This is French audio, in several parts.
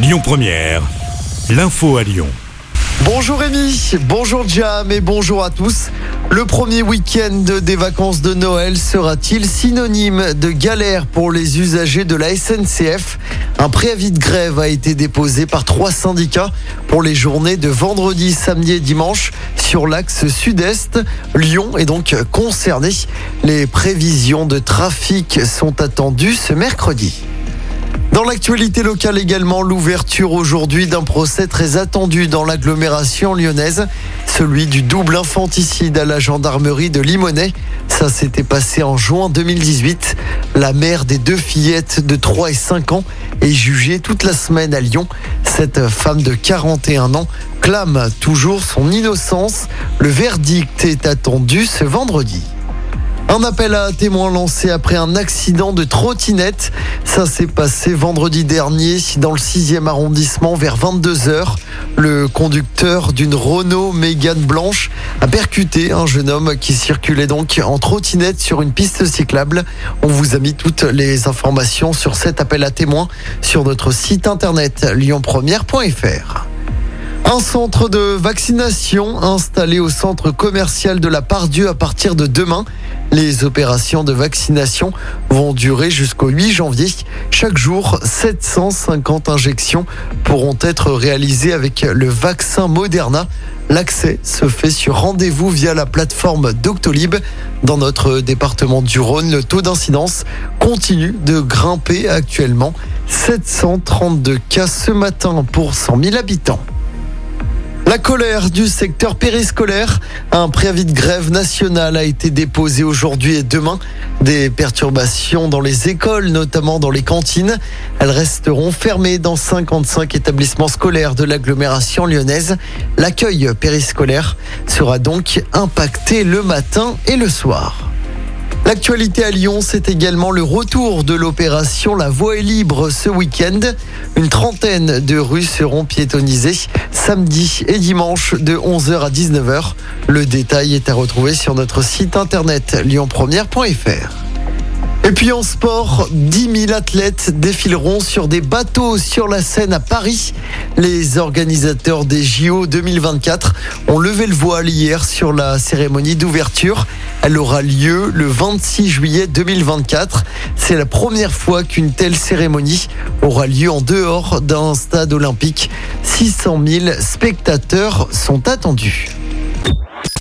Lyon Première, l'info à Lyon. Bonjour Rémi, bonjour Jam et bonjour à tous. Le premier week-end des vacances de Noël sera-t-il synonyme de galère pour les usagers de la SNCF Un préavis de grève a été déposé par trois syndicats pour les journées de vendredi, samedi et dimanche sur l'axe sud-est. Lyon est donc concerné. Les prévisions de trafic sont attendues ce mercredi. Dans l'actualité locale également, l'ouverture aujourd'hui d'un procès très attendu dans l'agglomération lyonnaise, celui du double infanticide à la gendarmerie de Limonest. Ça s'était passé en juin 2018. La mère des deux fillettes de 3 et 5 ans est jugée toute la semaine à Lyon. Cette femme de 41 ans clame toujours son innocence. Le verdict est attendu ce vendredi. Un appel à témoins lancé après un accident de trottinette. Ça s'est passé vendredi dernier dans le 6e arrondissement vers 22h. Le conducteur d'une Renault Mégane blanche a percuté un jeune homme qui circulait donc en trottinette sur une piste cyclable. On vous a mis toutes les informations sur cet appel à témoins sur notre site internet lyonpremière.fr. Un centre de vaccination installé au centre commercial de la Pardieu à partir de demain. Les opérations de vaccination vont durer jusqu'au 8 janvier. Chaque jour, 750 injections pourront être réalisées avec le vaccin Moderna. L'accès se fait sur rendez-vous via la plateforme Doctolib. Dans notre département du Rhône, le taux d'incidence continue de grimper actuellement. 732 cas ce matin pour 100 000 habitants. La colère du secteur périscolaire. Un préavis de grève nationale a été déposé aujourd'hui et demain. Des perturbations dans les écoles, notamment dans les cantines. Elles resteront fermées dans 55 établissements scolaires de l'agglomération lyonnaise. L'accueil périscolaire sera donc impacté le matin et le soir. L'actualité à Lyon, c'est également le retour de l'opération La Voie est libre ce week-end. Une trentaine de rues seront piétonnisées samedi et dimanche de 11h à 19h. Le détail est à retrouver sur notre site internet lyonpremière.fr. Et puis en sport, 10 000 athlètes défileront sur des bateaux sur la Seine à Paris. Les organisateurs des JO 2024 ont levé le voile hier sur la cérémonie d'ouverture. Elle aura lieu le 26 juillet 2024. C'est la première fois qu'une telle cérémonie aura lieu en dehors d'un stade olympique. 600 000 spectateurs sont attendus.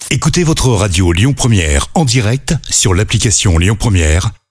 Écoutez votre radio Lyon Première en direct sur l'application Lyon Première,